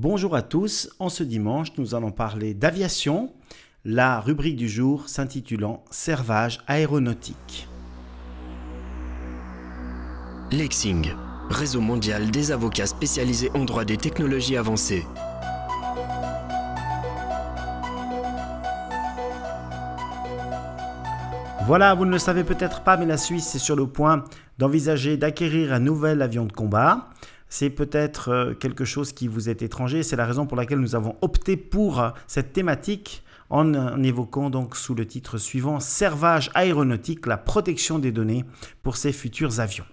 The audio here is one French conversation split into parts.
Bonjour à tous, en ce dimanche nous allons parler d'aviation, la rubrique du jour s'intitulant Servage aéronautique. Lexing, réseau mondial des avocats spécialisés en droit des technologies avancées. Voilà, vous ne le savez peut-être pas, mais la Suisse est sur le point d'envisager d'acquérir un nouvel avion de combat c'est peut-être euh, quelque chose qui vous est étranger. C'est la raison pour laquelle nous avons opté pour euh, cette thématique en, évoquant donc sous le titre suivant Servage aéronautique, la protection des données pour ces futurs avions.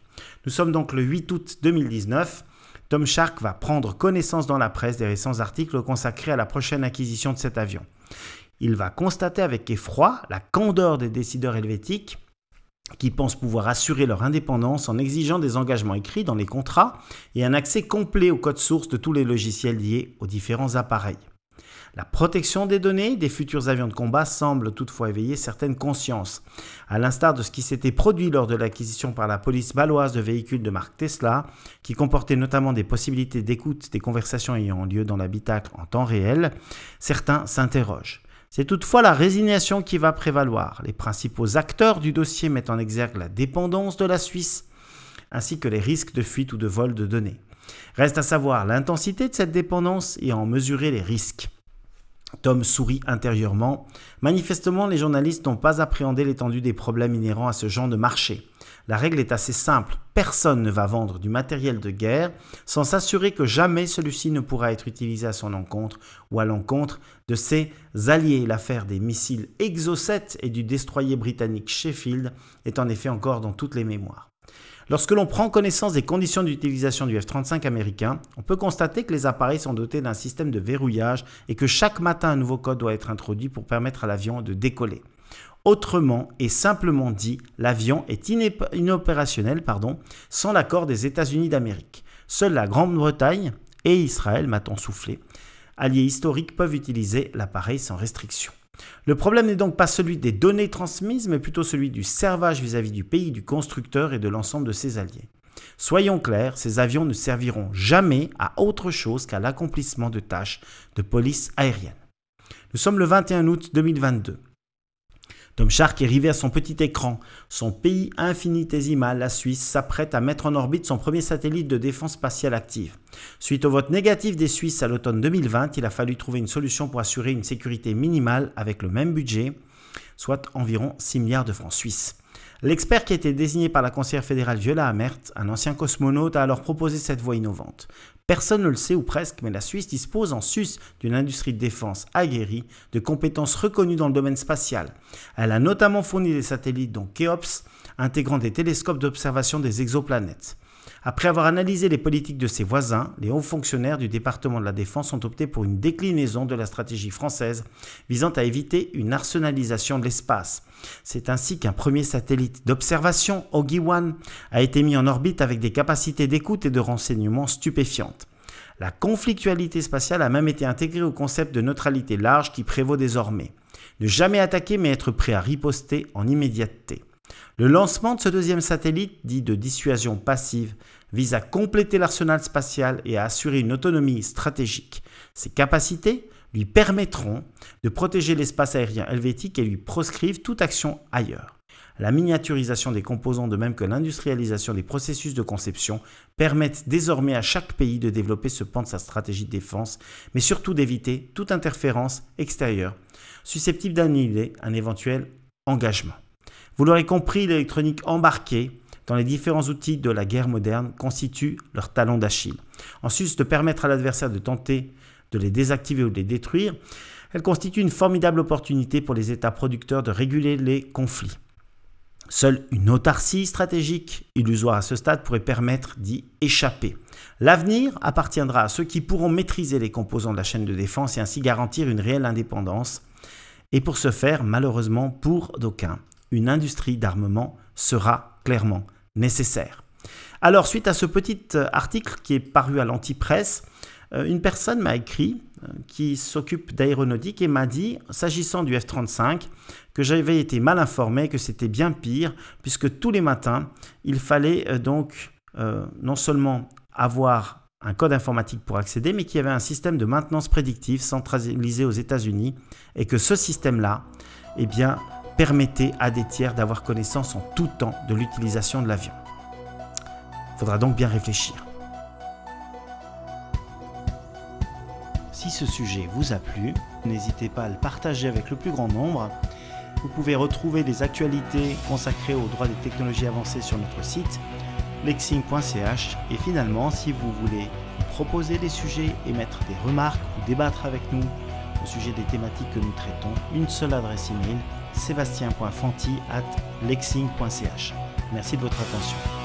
Nous sommes donc le 8 août 2019. Tom Shark va prendre connaissance dans la presse des récents articles consacrés à la prochaine acquisition de cet avion. Il va constater avec effroi la candeur des décideurs helvétiques qui pensent pouvoir assurer leur indépendance en exigeant des engagements écrits dans les contrats et un accès complet au code source de tous les logiciels liés aux différents appareils. La protection des données des futurs avions de combat semble toutefois éveiller certaines consciences, à l'instar de ce qui s'était produit lors de l'acquisition par la police baloise de véhicules de marque Tesla, qui comportaient notamment des possibilités d'écoute des conversations ayant lieu dans l'habitacle en temps réel. Certains s'interrogent. C'est toutefois la résignation qui va prévaloir. Les principaux acteurs du dossier mettent en exergue la dépendance de la Suisse, ainsi que les risques de fuite ou de vol de données. Reste à savoir l'intensité de cette dépendance et en mesurer les risques. Tom sourit intérieurement. Manifestement, les journalistes n'ont pas appréhendé l'étendue des problèmes inhérents à ce genre de marché. La règle est assez simple. Personne ne va vendre du matériel de guerre sans s'assurer que jamais celui-ci ne pourra être utilisé à son encontre ou à l'encontre de ses alliés. L'affaire des missiles Exocet et du destroyer britannique Sheffield est en effet encore dans toutes les mémoires. Lorsque l'on prend connaissance des conditions d'utilisation du F-35 américain, on peut constater que les appareils sont dotés d'un système de verrouillage et que chaque matin un nouveau code doit être introduit pour permettre à l'avion de décoller. Autrement et simplement dit, l'avion est inopérationnel pardon, sans l'accord des États-Unis d'Amérique. Seule la Grande-Bretagne et Israël, m'a-t-on soufflé, alliés historiques, peuvent utiliser l'appareil sans restriction. Le problème n'est donc pas celui des données transmises, mais plutôt celui du servage vis-à-vis -vis du pays du constructeur et de l'ensemble de ses alliés. Soyons clairs, ces avions ne serviront jamais à autre chose qu'à l'accomplissement de tâches de police aérienne. Nous sommes le 21 août 2022. Tom Shark est arrivé à son petit écran. Son pays infinitésimal, la Suisse, s'apprête à mettre en orbite son premier satellite de défense spatiale active. Suite au vote négatif des Suisses à l'automne 2020, il a fallu trouver une solution pour assurer une sécurité minimale avec le même budget, soit environ 6 milliards de francs suisses. L'expert qui a été désigné par la conseillère fédérale Viola Amert, un ancien cosmonaute, a alors proposé cette voie innovante. Personne ne le sait ou presque, mais la Suisse dispose en sus d'une industrie de défense aguerrie, de compétences reconnues dans le domaine spatial. Elle a notamment fourni des satellites dont Keops, intégrant des télescopes d'observation des exoplanètes. Après avoir analysé les politiques de ses voisins, les hauts fonctionnaires du département de la Défense ont opté pour une déclinaison de la stratégie française visant à éviter une arsenalisation de l'espace. C'est ainsi qu'un premier satellite d'observation, Ogi-Wan, a été mis en orbite avec des capacités d'écoute et de renseignement stupéfiantes. La conflictualité spatiale a même été intégrée au concept de neutralité large qui prévaut désormais. Ne jamais attaquer mais être prêt à riposter en immédiateté. Le lancement de ce deuxième satellite, dit de dissuasion passive, vise à compléter l'arsenal spatial et à assurer une autonomie stratégique. Ses capacités lui permettront de protéger l'espace aérien helvétique et lui proscrivent toute action ailleurs. La miniaturisation des composants de même que l'industrialisation des processus de conception permettent désormais à chaque pays de développer ce pan de sa stratégie de défense, mais surtout d'éviter toute interférence extérieure susceptible d'annuler un éventuel engagement. Vous l'aurez compris, l'électronique embarquée dans les différents outils de la guerre moderne constitue leur talon d'Achille. En sus de permettre à l'adversaire de tenter de les désactiver ou de les détruire, elle constitue une formidable opportunité pour les États producteurs de réguler les conflits. Seule une autarcie stratégique illusoire à ce stade pourrait permettre d'y échapper. L'avenir appartiendra à ceux qui pourront maîtriser les composants de la chaîne de défense et ainsi garantir une réelle indépendance. Et pour ce faire, malheureusement pour d'aucuns, une industrie d'armement sera clairement nécessaire. Alors, suite à ce petit euh, article qui est paru à l'antipresse, euh, une personne m'a écrit euh, qui s'occupe d'aéronautique et m'a dit, s'agissant du F-35, que j'avais été mal informé, que c'était bien pire, puisque tous les matins, il fallait donc non seulement avoir un code informatique pour accéder, mais qui avait un système de maintenance prédictive centralisé aux États-Unis, et que ce système-là, eh bien, permettait à des tiers d'avoir connaissance en tout temps de l'utilisation de l'avion. Il faudra donc bien réfléchir. Si ce sujet vous a plu, n'hésitez pas à le partager avec le plus grand nombre. Vous pouvez retrouver des actualités consacrées aux droits des technologies avancées sur notre site lexing.ch et finalement si vous voulez proposer des sujets, émettre des remarques ou débattre avec nous au sujet des thématiques que nous traitons, une seule adresse email sébastien.fanti at lexing.ch. Merci de votre attention.